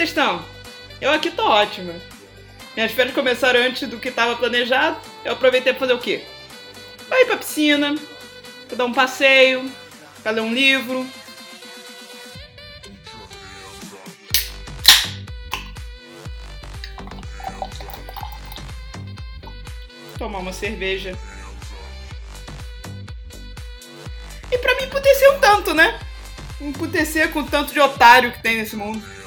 Vocês estão? Eu aqui tô ótima. Minhas férias começaram antes do que estava planejado. Eu aproveitei para fazer o quê? Pra ir pra piscina, pra dar um passeio, pra ler um livro. Tomar uma cerveja. E pra mim emputecer um tanto, né? Emputecer com o tanto de otário que tem nesse mundo.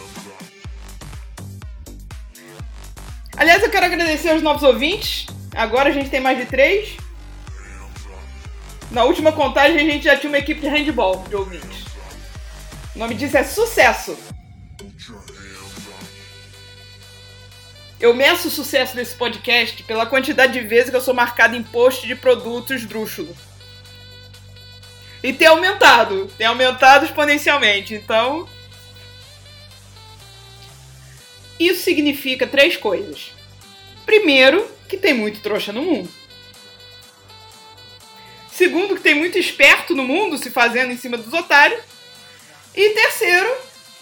Aliás, eu quero agradecer aos novos ouvintes. Agora a gente tem mais de três. Na última contagem a gente já tinha uma equipe de handball de ouvintes. O nome disso é sucesso. Eu meço o sucesso desse podcast pela quantidade de vezes que eu sou marcado em post de produtos drúxulo. E tem aumentado, tem aumentado exponencialmente. Então, isso significa três coisas. Primeiro, que tem muito trouxa no mundo. Segundo, que tem muito esperto no mundo se fazendo em cima dos otários. E terceiro,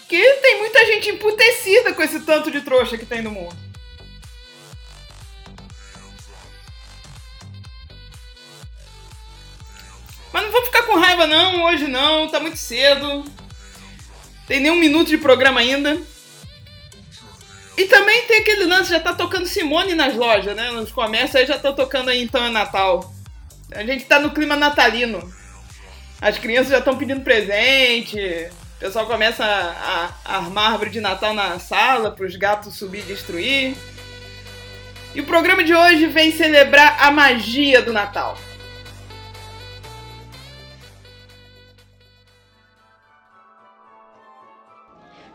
que tem muita gente emputecida com esse tanto de trouxa que tem no mundo. Mas não vou ficar com raiva não, hoje não, tá muito cedo. Tem nem um minuto de programa ainda. E também tem aquele lance, já tá tocando Simone nas lojas, né? Nos comércios aí já tá tocando aí então é Natal. A gente tá no clima natalino. As crianças já estão pedindo presente. O pessoal começa a, a armar árvore de Natal na sala para os gatos subir e destruir. E o programa de hoje vem celebrar a magia do Natal.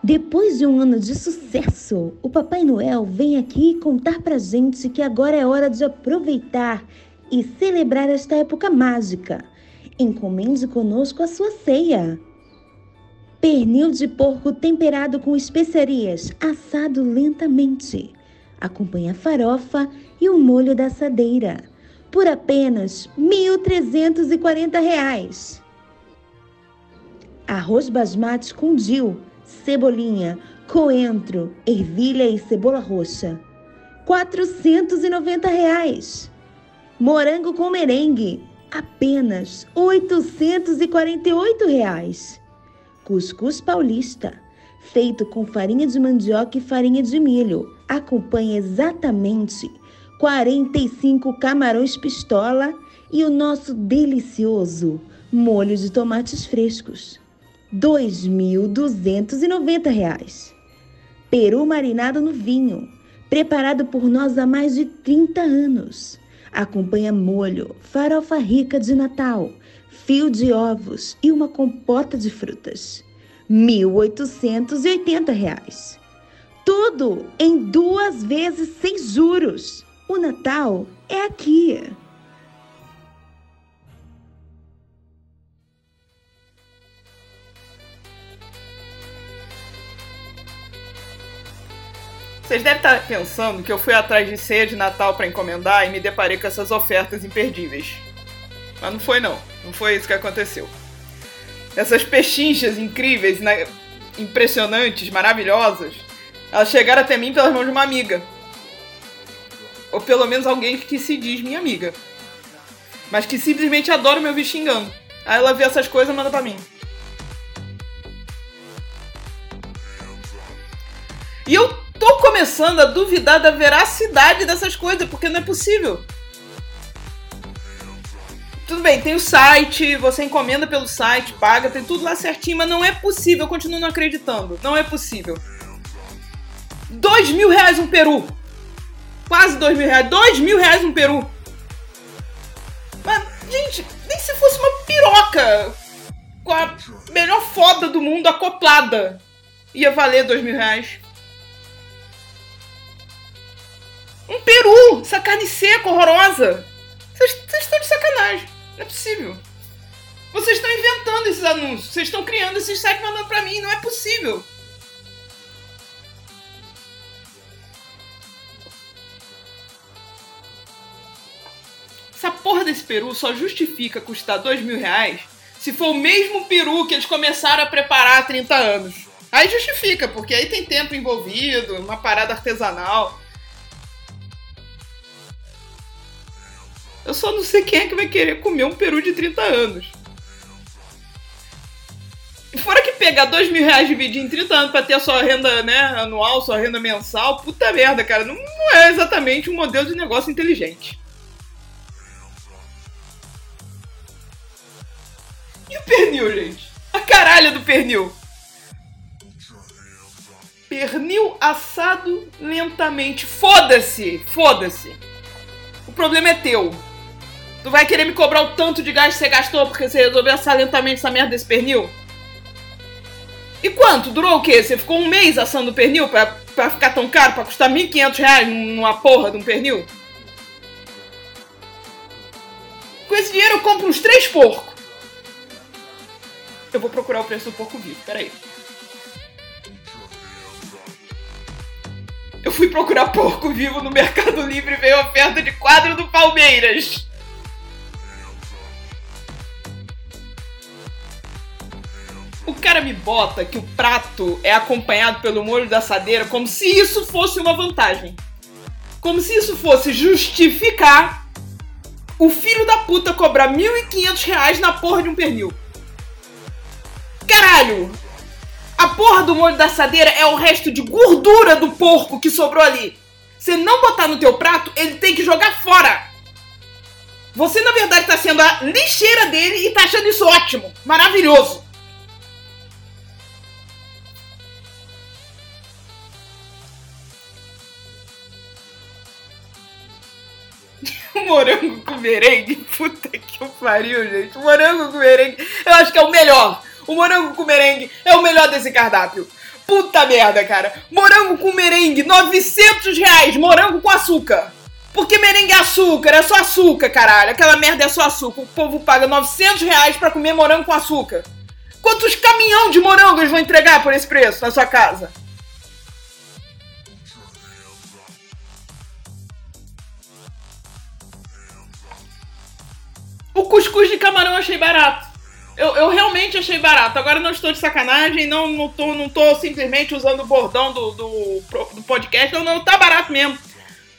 Depois de um ano de sucesso, o Papai Noel vem aqui contar pra gente que agora é hora de aproveitar e celebrar esta época mágica. Encomende conosco a sua ceia. Pernil de porco temperado com especiarias, assado lentamente. Acompanhe a farofa e o molho da assadeira. Por apenas R$ 1.340. Arroz basmati com dil cebolinha, coentro, ervilha e cebola roxa. 490 reais. Morango com merengue, apenas 848 reais. Cuscuz paulista, feito com farinha de mandioca e farinha de milho. Acompanha exatamente 45 camarões pistola e o nosso delicioso molho de tomates frescos. R$ 2.290. Peru marinado no vinho, preparado por nós há mais de 30 anos. Acompanha molho, farofa rica de Natal, fio de ovos e uma compota de frutas. R$ 1.880. Tudo em duas vezes sem juros. O Natal é aqui. Vocês devem estar pensando que eu fui atrás de ceia de Natal para encomendar e me deparei com essas ofertas imperdíveis. Mas não foi não, não foi isso que aconteceu. Essas pechinchas incríveis, né, impressionantes, maravilhosas, elas chegaram até mim pelas mãos de uma amiga. Ou pelo menos alguém que se diz minha amiga. Mas que simplesmente adora me ouvir xingando. Aí ela vê essas coisas e manda pra mim. E eu tô começando a duvidar da veracidade dessas coisas, porque não é possível. Tudo bem, tem o site, você encomenda pelo site, paga, tem tudo lá certinho, mas não é possível, eu continuo não acreditando. Não é possível. Dois mil reais um peru. Quase dois mil reais. Dois mil reais um peru. Mas, gente, nem se fosse uma piroca com a melhor foda do mundo acoplada ia valer dois mil reais. Peru! Essa carne seca, horrorosa! Vocês estão de sacanagem. Não é possível. Vocês estão inventando esses anúncios. Vocês estão criando esses sites mandando pra mim. Não é possível. Essa porra desse peru só justifica custar dois mil reais se for o mesmo peru que eles começaram a preparar há 30 anos. Aí justifica, porque aí tem tempo envolvido, uma parada artesanal. Eu só não sei quem é que vai querer comer um peru de 30 anos. Fora que pegar dois mil reais dividir em 30 anos pra ter a sua renda né, anual, sua renda mensal, puta merda, cara. Não, não é exatamente um modelo de negócio inteligente. E o pernil, gente? A caralha do pernil. Pernil assado lentamente. Foda-se! Foda-se! O problema é teu. Tu vai querer me cobrar o tanto de gás que você gastou porque você resolveu assar lentamente essa merda desse pernil? E quanto? Durou o quê? Você ficou um mês assando pernil pra, pra ficar tão caro? Pra custar 1.500 reais numa porra de um pernil? Com esse dinheiro eu compro uns três porcos. Eu vou procurar o preço do porco vivo, peraí. Eu fui procurar porco vivo no Mercado Livre e veio oferta de quadro do Palmeiras. Cara me bota que o prato é acompanhado pelo molho da assadeira como se isso fosse uma vantagem. Como se isso fosse justificar o filho da puta cobrar 1.500 reais na porra de um pernil. Caralho! A porra do molho da assadeira é o resto de gordura do porco que sobrou ali. Se não botar no teu prato, ele tem que jogar fora. Você, na verdade, tá sendo a lixeira dele e tá achando isso ótimo, maravilhoso. Morango com merengue. Puta que pariu, gente. Morango com merengue. Eu acho que é o melhor. O morango com merengue é o melhor desse cardápio. Puta merda, cara. Morango com merengue, 900 reais. Morango com açúcar. Porque merengue é açúcar, é só açúcar, caralho. Aquela merda é só açúcar. O povo paga 900 reais pra comer morango com açúcar. Quantos caminhão de morango eles vão entregar por esse preço na sua casa? Cuscuz de camarão eu achei barato. Eu, eu realmente achei barato. Agora não estou de sacanagem, não, não, tô, não tô simplesmente usando o bordão do, do, do podcast. Não, não, tá barato mesmo.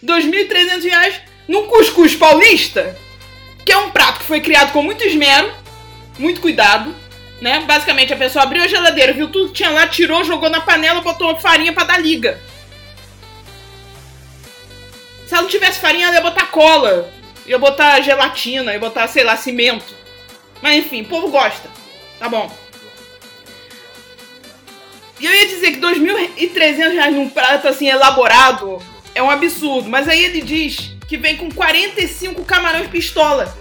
2.300 reais num cuscuz paulista, que é um prato que foi criado com muito esmero, muito cuidado, né? Basicamente, a pessoa abriu a geladeira, viu tudo que tinha lá, tirou, jogou na panela, botou farinha para dar liga. Se ela não tivesse farinha, ela ia botar cola ia botar gelatina, ia botar, sei lá, cimento. Mas enfim, o povo gosta. Tá bom. E eu ia dizer que 2.300 reais num prato assim elaborado é um absurdo. Mas aí ele diz que vem com 45 camarões pistola.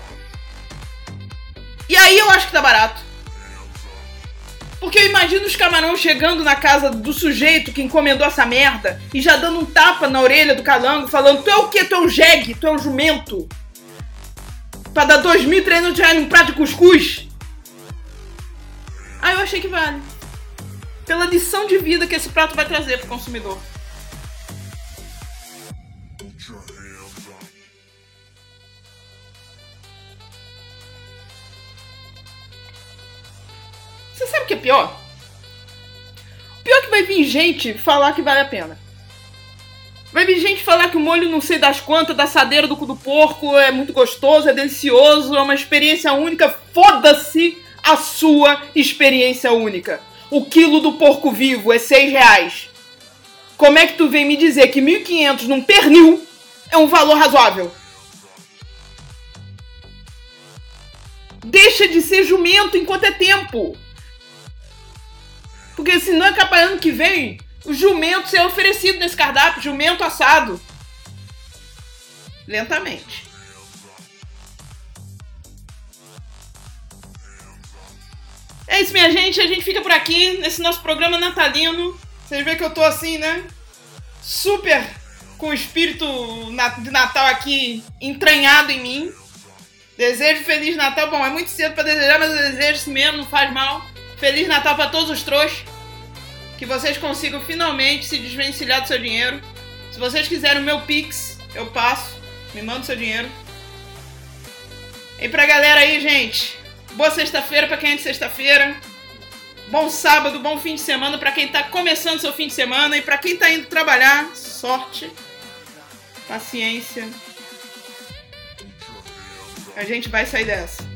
E aí eu acho que tá barato. Porque eu imagino os camarões chegando na casa do sujeito que encomendou essa merda e já dando um tapa na orelha do calango, falando: Tu é o quê? Tu é um jegue? Tu é um jumento? Pra dar 2.300 reais num prato de cuscuz? Ah, eu achei que vale. Pela lição de vida que esse prato vai trazer pro consumidor. Você sabe o que é pior? O pior é que vai vir gente falar que vale a pena. Vai vir gente falar que o molho não sei das quantas, da assadeira do cu do porco é muito gostoso, é delicioso, é uma experiência única. Foda-se a sua experiência única. O quilo do porco vivo é 6 reais. Como é que tu vem me dizer que 1.500 num pernil é um valor razoável? Deixa de ser jumento enquanto é tempo. Porque senão é capaz ano que vem o jumento ser oferecido nesse cardápio, jumento assado. Lentamente. É isso, minha gente. A gente fica por aqui nesse nosso programa natalino. Vocês veem que eu tô assim, né? Super com o espírito de Natal aqui entranhado em mim. Desejo Feliz Natal. Bom, é muito cedo para desejar, mas eu desejo assim mesmo, não faz mal. Feliz Natal para todos os trouxas que vocês consigam finalmente se desvencilhar do seu dinheiro. Se vocês quiserem o meu Pix, eu passo. Me manda o seu dinheiro. E pra galera aí, gente, boa sexta-feira pra quem é de sexta-feira. Bom sábado, bom fim de semana para quem tá começando seu fim de semana e para quem tá indo trabalhar, sorte, paciência. A gente vai sair dessa.